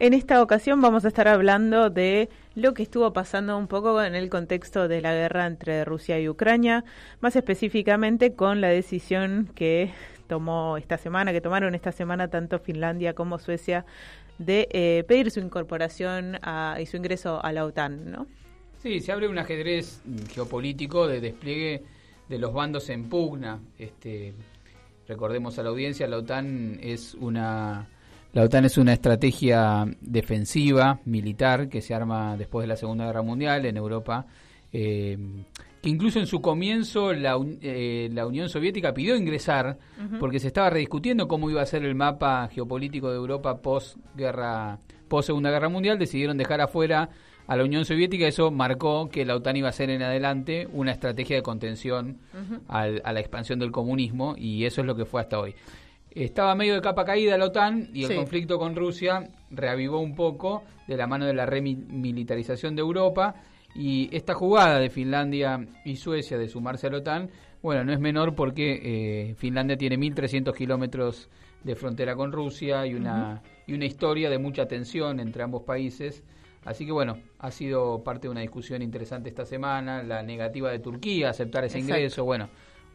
En esta ocasión vamos a estar hablando de lo que estuvo pasando un poco en el contexto de la guerra entre Rusia y Ucrania, más específicamente con la decisión que tomó esta semana, que tomaron esta semana tanto Finlandia como Suecia de eh, pedir su incorporación y su ingreso a la OTAN, ¿no? Sí, se abre un ajedrez geopolítico de despliegue de los bandos en pugna. Este, recordemos a la audiencia, la OTAN es una la OTAN es una estrategia defensiva, militar, que se arma después de la Segunda Guerra Mundial en Europa, eh, que incluso en su comienzo la, eh, la Unión Soviética pidió ingresar porque se estaba rediscutiendo cómo iba a ser el mapa geopolítico de Europa post guerra post Segunda Guerra Mundial, decidieron dejar afuera a la Unión Soviética, eso marcó que la OTAN iba a ser en adelante una estrategia de contención a la expansión del comunismo y eso es lo que fue hasta hoy estaba medio de capa caída la OTAN y el conflicto con Rusia reavivó un poco de la mano de la remilitarización de Europa. Y esta jugada de Finlandia y Suecia de sumarse a la OTAN, bueno, no es menor porque eh, Finlandia tiene 1.300 kilómetros de frontera con Rusia y una, y una historia de mucha tensión entre ambos países. Así que bueno, ha sido parte de una discusión interesante esta semana, la negativa de Turquía a aceptar ese ingreso, bueno,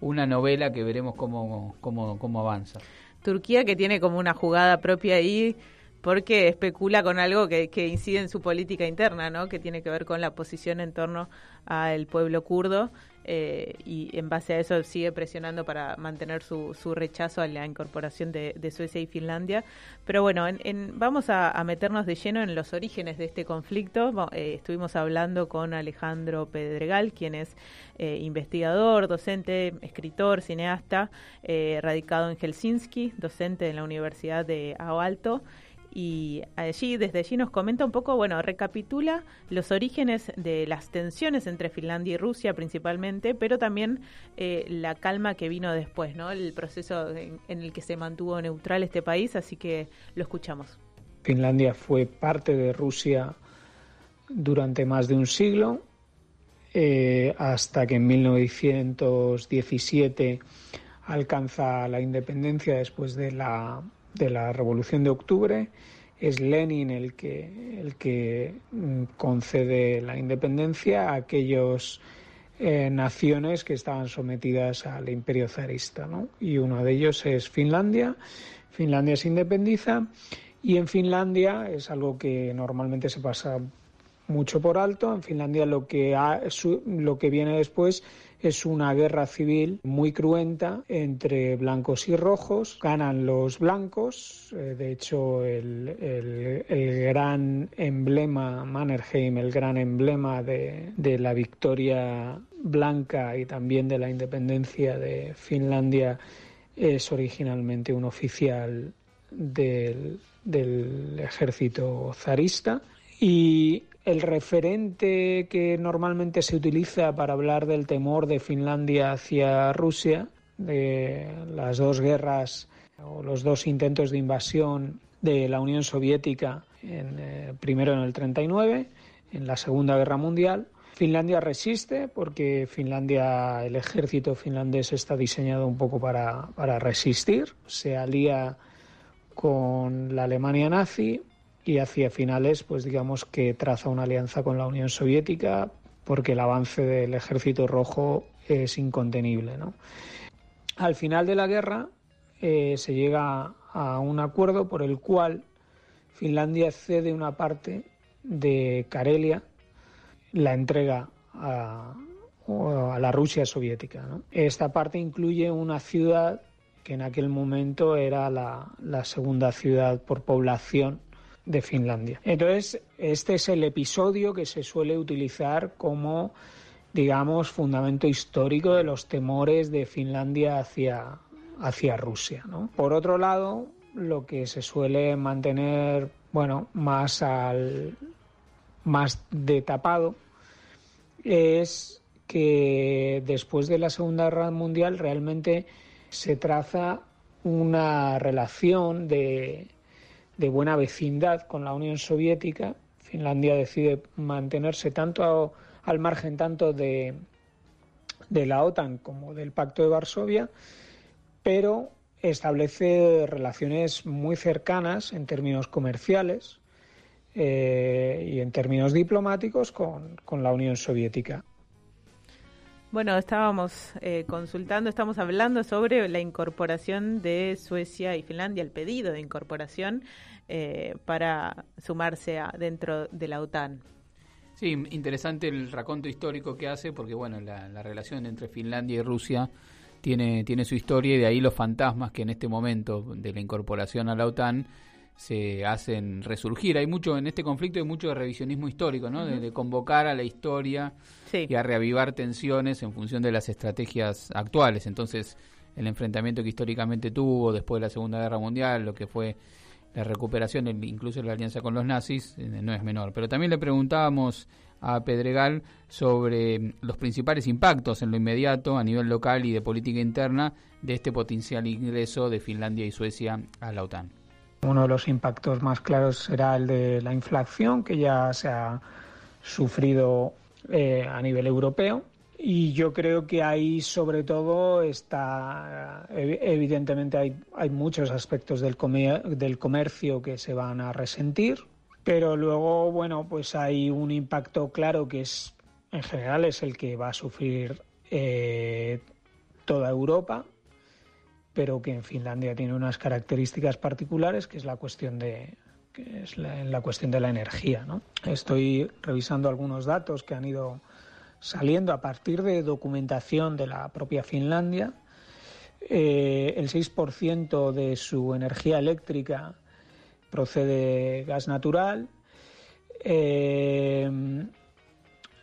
una novela que veremos cómo, cómo, cómo avanza. Turquía que tiene como una jugada propia ahí porque especula con algo que, que, incide en su política interna, ¿no? que tiene que ver con la posición en torno al pueblo kurdo eh, y en base a eso sigue presionando para mantener su, su rechazo a la incorporación de, Suecia y Finlandia. Pero bueno, en, vamos a, meternos de lleno en los orígenes de este conflicto. Eh, estuvimos hablando con Alejandro Pedregal, quien es eh, investigador, docente, escritor, cineasta, radicado en Helsinki, docente en la Universidad de Aalto y allí, desde allí nos comenta un poco, bueno, recapitula los orígenes de las tensiones entre Finlandia y Rusia principalmente, pero también eh, la calma que vino después, ¿no? El proceso en, el que se mantuvo neutral este país, así que lo escuchamos. Finlandia fue parte de Rusia durante más de un siglo, eh, hasta que en 1917 alcanza la independencia después de la de la Revolución de Octubre. Es Lenin el que, el que mm, concede la independencia a aquellas eh, naciones que estaban sometidas al imperio zarista. ¿no? Y uno de ellos es Finlandia. Finlandia se independiza y en Finlandia es algo que normalmente se pasa mucho por alto. En Finlandia lo que, lo que viene después es una guerra civil muy cruenta entre blancos y rojos. Ganan los blancos. Eh, de hecho, el, gran emblema, Mannerheim, el gran emblema de, la victoria blanca y también de la independencia de Finlandia es originalmente un oficial del, del ejército zarista. Y el referente que normalmente se utiliza para hablar del temor de Finlandia hacia Rusia, de las dos guerras o los dos intentos de invasión de la Unión Soviética, en, eh, primero en el 39, en la Segunda Guerra Mundial. Finlandia resiste porque Finlandia, el ejército finlandés está diseñado un poco para, para resistir, se alía con la Alemania nazi, y hacia finales, pues digamos que traza una alianza con la Unión Soviética porque el avance del Ejército Rojo es incontenible. ¿no? Al final de la guerra eh, se llega a un acuerdo por el cual Finlandia cede una parte de Karelia, la entrega a, la Rusia soviética. Esta parte incluye una ciudad que en aquel momento era la segunda ciudad por población de Finlandia. Entonces, este es el episodio que se suele utilizar como, digamos, fundamento histórico de los temores de Finlandia hacia, hacia Rusia. Por otro lado, lo que se suele mantener, bueno, más al más de tapado es que después de la Segunda Guerra Mundial realmente se traza una relación de de buena vecindad con la Unión Soviética. Finlandia decide mantenerse tanto al margen tanto de, la OTAN como del Pacto de Varsovia, pero establece relaciones muy cercanas en términos comerciales eh, y en términos diplomáticos con, con la Unión Soviética. Bueno, estábamos eh, consultando, estamos hablando sobre la incorporación de Suecia y Finlandia, el pedido de incorporación eh, para sumarse a, dentro de la OTAN. Sí, interesante el raconto histórico que hace, porque bueno, la, la, relación entre Finlandia y Rusia tiene, tiene su historia y de ahí los fantasmas que en este momento de la incorporación a la OTAN se hacen resurgir. Hay mucho en este conflicto, hay mucho de revisionismo histórico, ¿no? de, convocar a la historia y a reavivar tensiones en función de las estrategias actuales. Entonces, el enfrentamiento que históricamente tuvo después de la Segunda Guerra Mundial, lo que fue la recuperación, incluso la alianza con los nazis, eh, no es menor. Pero también le preguntábamos a Pedregal sobre los principales impactos en lo inmediato a nivel local y de política interna de este potencial ingreso de Finlandia y Suecia a la OTAN. Uno de los impactos más claros será el de la inflación, que ya se ha sufrido eh, a nivel europeo. Y yo creo que ahí, sobre todo, está. Evidentemente, hay, hay muchos aspectos del, del comercio que se van a resentir, pero luego, bueno, pues hay un impacto claro que es, en general, es el que va a sufrir eh, toda Europa pero que en Finlandia tiene unas características particulares, que es la cuestión de que es la, cuestión de la energía. ¿no? Estoy revisando algunos datos que han ido saliendo a partir de documentación de la propia Finlandia. Eh, el 6% de su energía eléctrica procede de gas natural. Eh,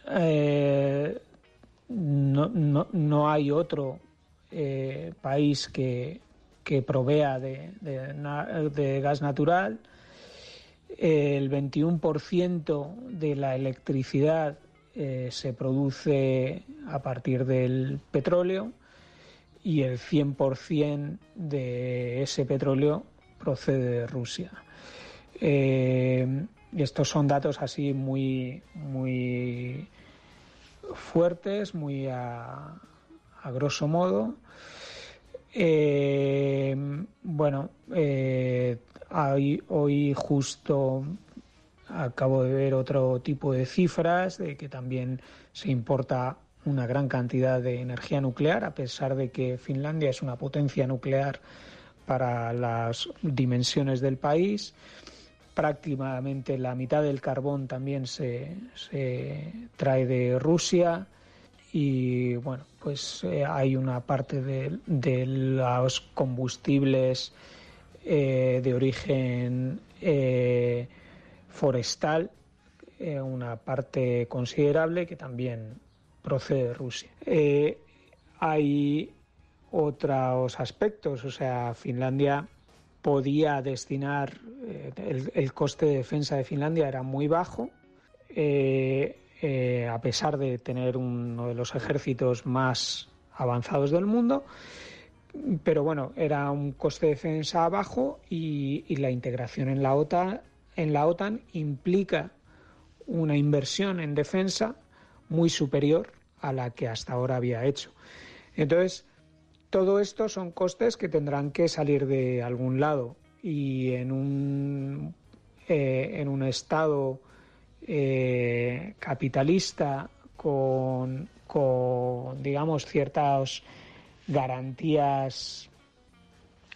eh, no, no, no, hay otro eh, país que, que provea de, de, gas natural. El 21% de la electricidad eh, se produce a partir del petróleo y el 100% de ese petróleo procede de Rusia. Eh, estos son datos así muy, muy fuertes, muy a grosso modo. Eh, bueno, eh, hoy justo acabo de ver otro tipo de cifras de que también se importa una gran cantidad de energía nuclear, a pesar de que Finlandia es una potencia nuclear para las dimensiones del país. Prácticamente la mitad del carbón también se, se trae de Rusia y bueno, pues eh, hay una parte de, los combustibles eh, de origen eh, forestal, una parte considerable que también procede de Rusia. hay otros aspectos, o sea, Finlandia podía destinar, el, el, coste de defensa de Finlandia era muy bajo, eh, a pesar de tener uno de los ejércitos más avanzados del mundo. Pero bueno, era un coste de defensa bajo y, la integración en la OTAN, en la OTAN implica una inversión en defensa muy superior a la que hasta ahora había hecho. Entonces, todo esto son costes que tendrán que salir de algún lado y en un, eh, en un estado eh, capitalista con, digamos, ciertas garantías,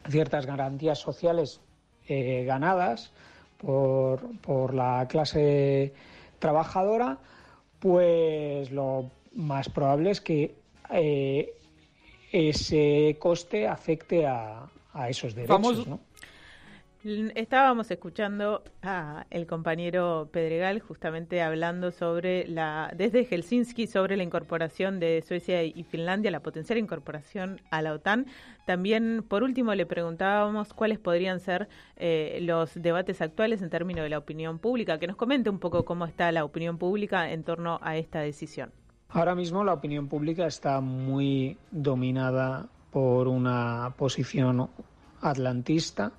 ciertas garantías sociales eh, ganadas por, por la clase trabajadora, pues lo más probable es que eh, ese coste afecte a, a esos derechos. ¿no? Estábamos escuchando a el compañero Pedregal justamente hablando sobre la desde Helsinki sobre la incorporación de Suecia y Finlandia, la potencial incorporación a la OTAN. También, por último, le preguntábamos cuáles podrían ser eh, los debates actuales en términos de la opinión pública. Que nos comente un poco cómo está la opinión pública en torno a esta decisión. Ahora mismo la opinión pública está muy dominada por una posición atlantista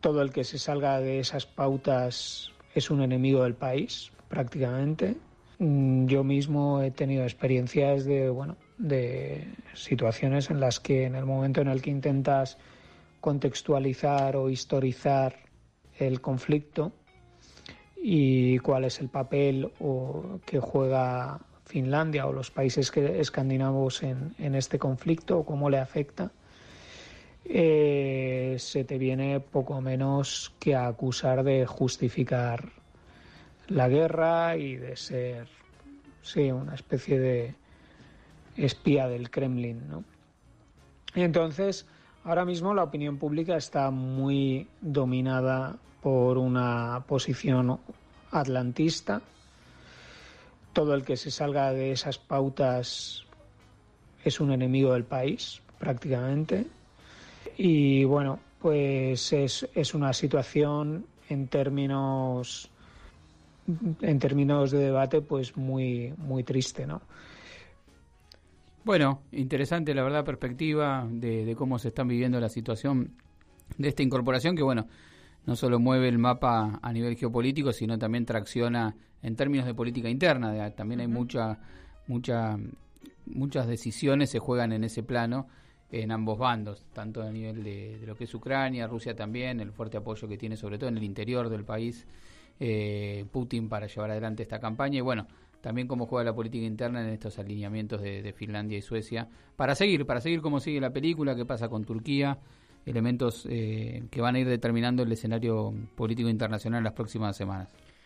todo el que se salga de esas pautas es un enemigo del país, prácticamente. Mm, yo mismo he tenido experiencias de, bueno, de situaciones en las que en el momento en el que intentas contextualizar o historizar el conflicto y cuál es el papel o, que juega Finlandia o los países escandinavos en, en este conflicto o cómo le afecta, eh, se te viene poco menos que a acusar de justificar la guerra y de ser, sí, una especie de espía del Kremlin, ¿no? Y entonces, ahora mismo la opinión pública está muy dominada por una posición atlantista. Todo el que se salga de esas pautas es un enemigo del país, prácticamente. Y bueno, pues es, es una situación en términos en términos de debate pues muy muy triste, ¿no? Bueno, interesante la verdad perspectiva de, de, cómo se están viviendo la situación de esta incorporación que bueno, no solo mueve el mapa a nivel geopolítico, sino también tracciona en términos de política interna. También hay mucha, mucha, muchas decisiones se juegan en ese plano en ambos bandos, tanto a nivel de, lo que es Ucrania, Rusia también, el fuerte apoyo que tiene sobre todo en el interior del país eh, Putin para llevar adelante esta campaña y bueno, también cómo juega la política interna en estos alineamientos de, de Finlandia y Suecia para seguir, para seguir cómo sigue la película, qué pasa con Turquía, elementos eh, que van a ir determinando el escenario político internacional en las próximas semanas.